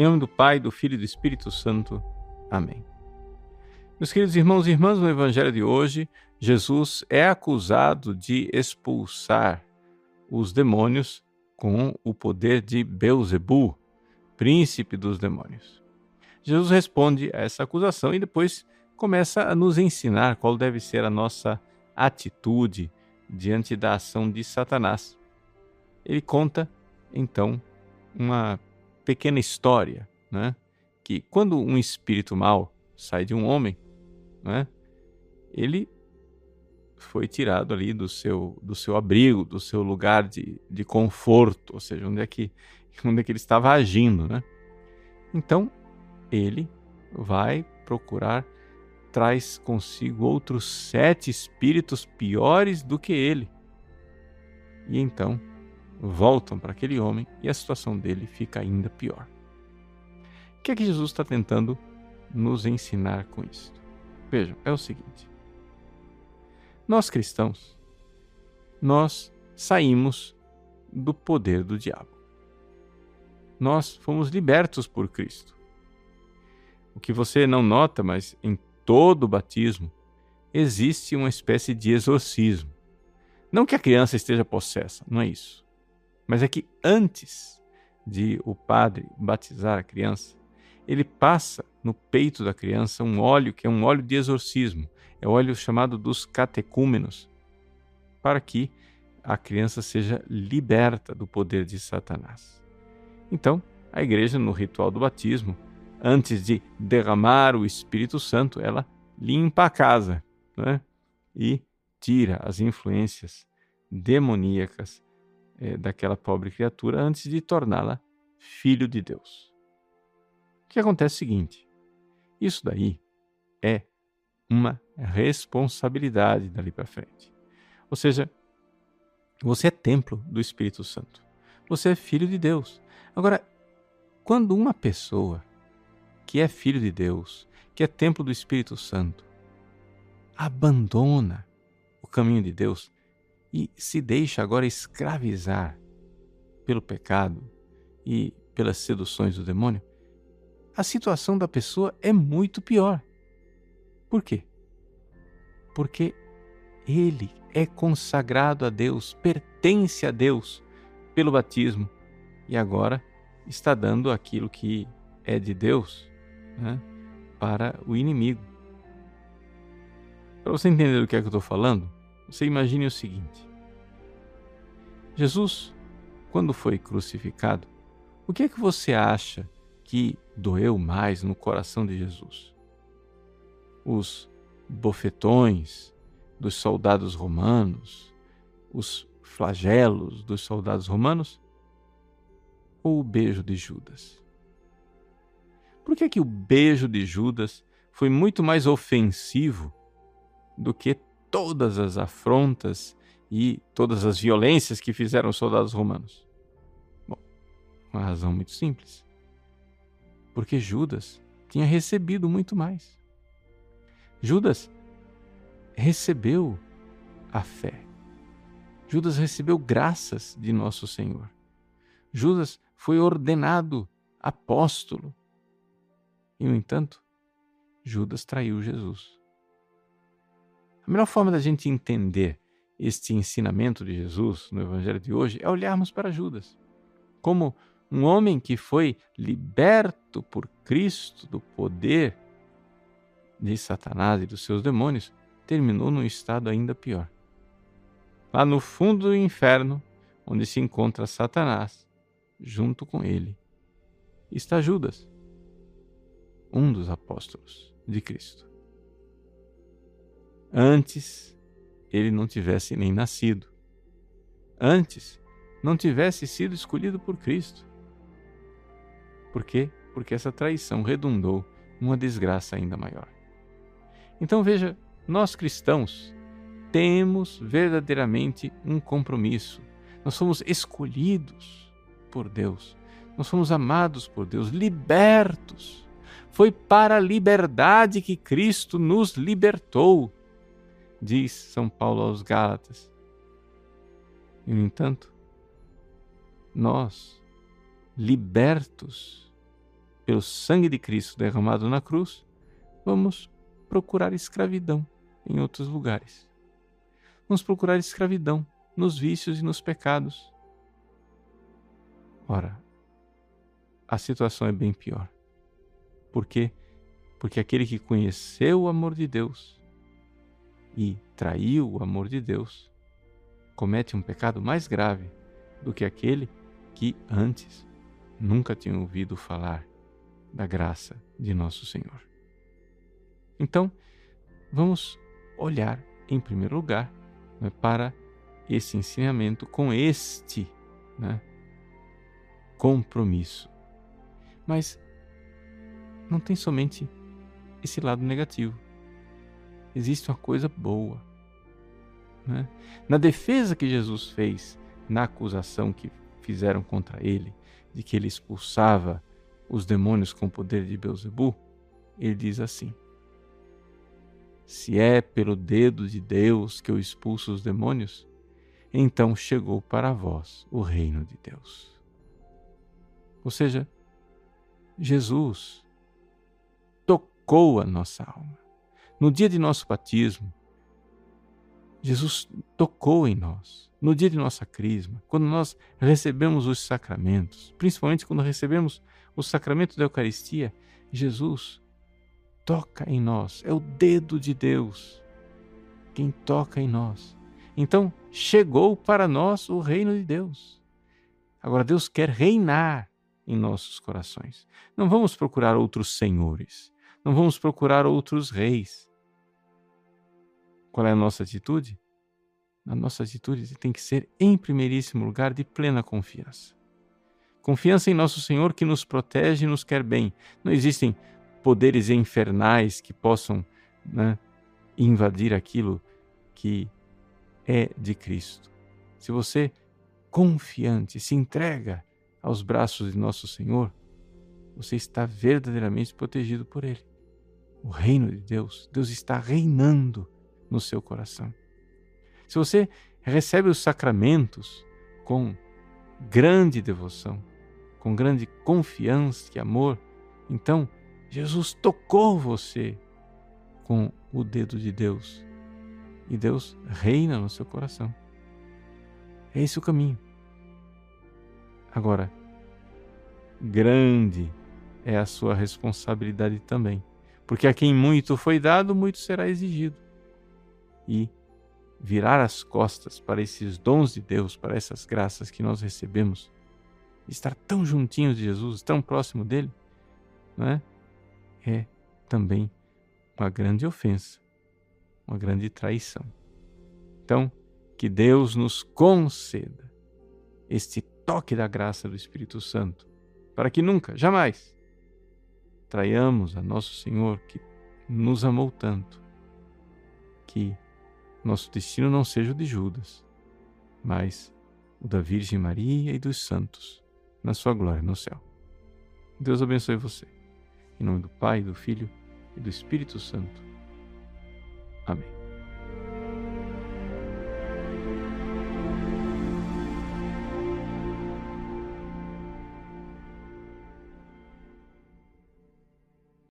Em nome do Pai, do Filho e do Espírito Santo. Amém. Meus queridos irmãos e irmãs, no Evangelho de hoje, Jesus é acusado de expulsar os demônios com o poder de Beuzebu, príncipe dos demônios. Jesus responde a essa acusação e depois começa a nos ensinar qual deve ser a nossa atitude diante da ação de Satanás. Ele conta, então, uma pequena história, né? que quando um espírito mau sai de um homem, né? ele foi tirado ali do seu, do seu abrigo, do seu lugar de, de conforto, ou seja, onde é, que, onde é que ele estava agindo. Né? Então, ele vai procurar, traz consigo outros sete espíritos piores do que ele. E então voltam para aquele homem e a situação dele fica ainda pior. O que é que Jesus está tentando nos ensinar com isso? Vejam, é o seguinte: nós cristãos, nós saímos do poder do diabo. Nós fomos libertos por Cristo. O que você não nota, mas em todo batismo existe uma espécie de exorcismo. Não que a criança esteja possessa, não é isso. Mas é que antes de o padre batizar a criança, ele passa no peito da criança um óleo que é um óleo de exorcismo, é o óleo chamado dos catecúmenos, para que a criança seja liberta do poder de Satanás. Então, a igreja, no ritual do batismo, antes de derramar o Espírito Santo, ela limpa a casa né? e tira as influências demoníacas é, daquela pobre criatura antes de torná-la filho de Deus. O que acontece é o seguinte: isso daí é uma responsabilidade dali para frente. Ou seja, você é templo do Espírito Santo. Você é filho de Deus. Agora, quando uma pessoa que é filho de Deus, que é templo do Espírito Santo, abandona o caminho de Deus, e se deixa agora escravizar pelo pecado e pelas seduções do demônio, a situação da pessoa é muito pior. Por quê? Porque ele é consagrado a Deus, pertence a Deus pelo batismo e agora está dando aquilo que é de Deus né, para o inimigo. Para você entender do que é que eu estou falando, você imagine o seguinte: Jesus, quando foi crucificado, o que é que você acha que doeu mais no coração de Jesus? Os bofetões dos soldados romanos, os flagelos dos soldados romanos ou o beijo de Judas? Por que, é que o beijo de Judas foi muito mais ofensivo do que todas as afrontas e todas as violências que fizeram os soldados romanos? Bom, uma razão muito simples. Porque Judas tinha recebido muito mais. Judas recebeu a fé. Judas recebeu graças de nosso Senhor. Judas foi ordenado apóstolo. E, no entanto, Judas traiu Jesus. A melhor forma da gente entender este ensinamento de Jesus no Evangelho de hoje é olharmos para Judas como um homem que foi liberto por Cristo do poder de Satanás e dos seus demônios, terminou num estado ainda pior. Lá no fundo do inferno, onde se encontra Satanás, junto com ele, está Judas, um dos apóstolos de Cristo. Antes ele não tivesse nem nascido. Antes não tivesse sido escolhido por Cristo. Por quê? Porque essa traição redundou numa desgraça ainda maior. Então veja, nós cristãos temos verdadeiramente um compromisso. Nós somos escolhidos por Deus. Nós somos amados por Deus, libertos. Foi para a liberdade que Cristo nos libertou diz São Paulo aos Gálatas. E, no entanto, nós, libertos pelo sangue de Cristo derramado na cruz, vamos procurar escravidão em outros lugares. Vamos procurar escravidão nos vícios e nos pecados. Ora, a situação é bem pior. Por quê? Porque aquele que conheceu o amor de Deus e traiu o amor de Deus comete um pecado mais grave do que aquele que antes nunca tinha ouvido falar da graça de nosso Senhor. Então, vamos olhar em primeiro lugar né, para esse ensinamento com este né, compromisso. Mas não tem somente esse lado negativo. Existe uma coisa boa. Né? Na defesa que Jesus fez, na acusação que fizeram contra ele, de que ele expulsava os demônios com o poder de Beuzebu, ele diz assim: Se é pelo dedo de Deus que eu expulso os demônios, então chegou para vós o reino de Deus. Ou seja, Jesus tocou a nossa alma. No dia de nosso batismo, Jesus tocou em nós. No dia de nossa crisma, quando nós recebemos os sacramentos, principalmente quando recebemos o sacramento da Eucaristia, Jesus toca em nós. É o dedo de Deus quem toca em nós. Então, chegou para nós o reino de Deus. Agora, Deus quer reinar em nossos corações. Não vamos procurar outros senhores. Não vamos procurar outros reis. Qual é a nossa atitude? A nossa atitude tem que ser, em primeiríssimo lugar, de plena confiança. Confiança em nosso Senhor que nos protege e nos quer bem. Não existem poderes infernais que possam né, invadir aquilo que é de Cristo. Se você, confiante, se entrega aos braços de nosso Senhor, você está verdadeiramente protegido por Ele. O reino de Deus, Deus está reinando no seu coração. Se você recebe os sacramentos com grande devoção, com grande confiança e amor, então Jesus tocou você com o dedo de Deus e Deus reina no seu coração. É esse o caminho. Agora, grande é a sua responsabilidade também, porque a quem muito foi dado, muito será exigido e virar as costas para esses dons de Deus, para essas graças que nós recebemos, estar tão juntinho de Jesus, tão próximo dele, não é? é também uma grande ofensa, uma grande traição. Então, que Deus nos conceda este toque da graça do Espírito Santo, para que nunca, jamais, traiamos a nosso Senhor que nos amou tanto, que nosso destino não seja o de Judas, mas o da Virgem Maria e dos santos, na sua glória no céu. Deus abençoe você. Em nome do Pai, do Filho e do Espírito Santo. Amém.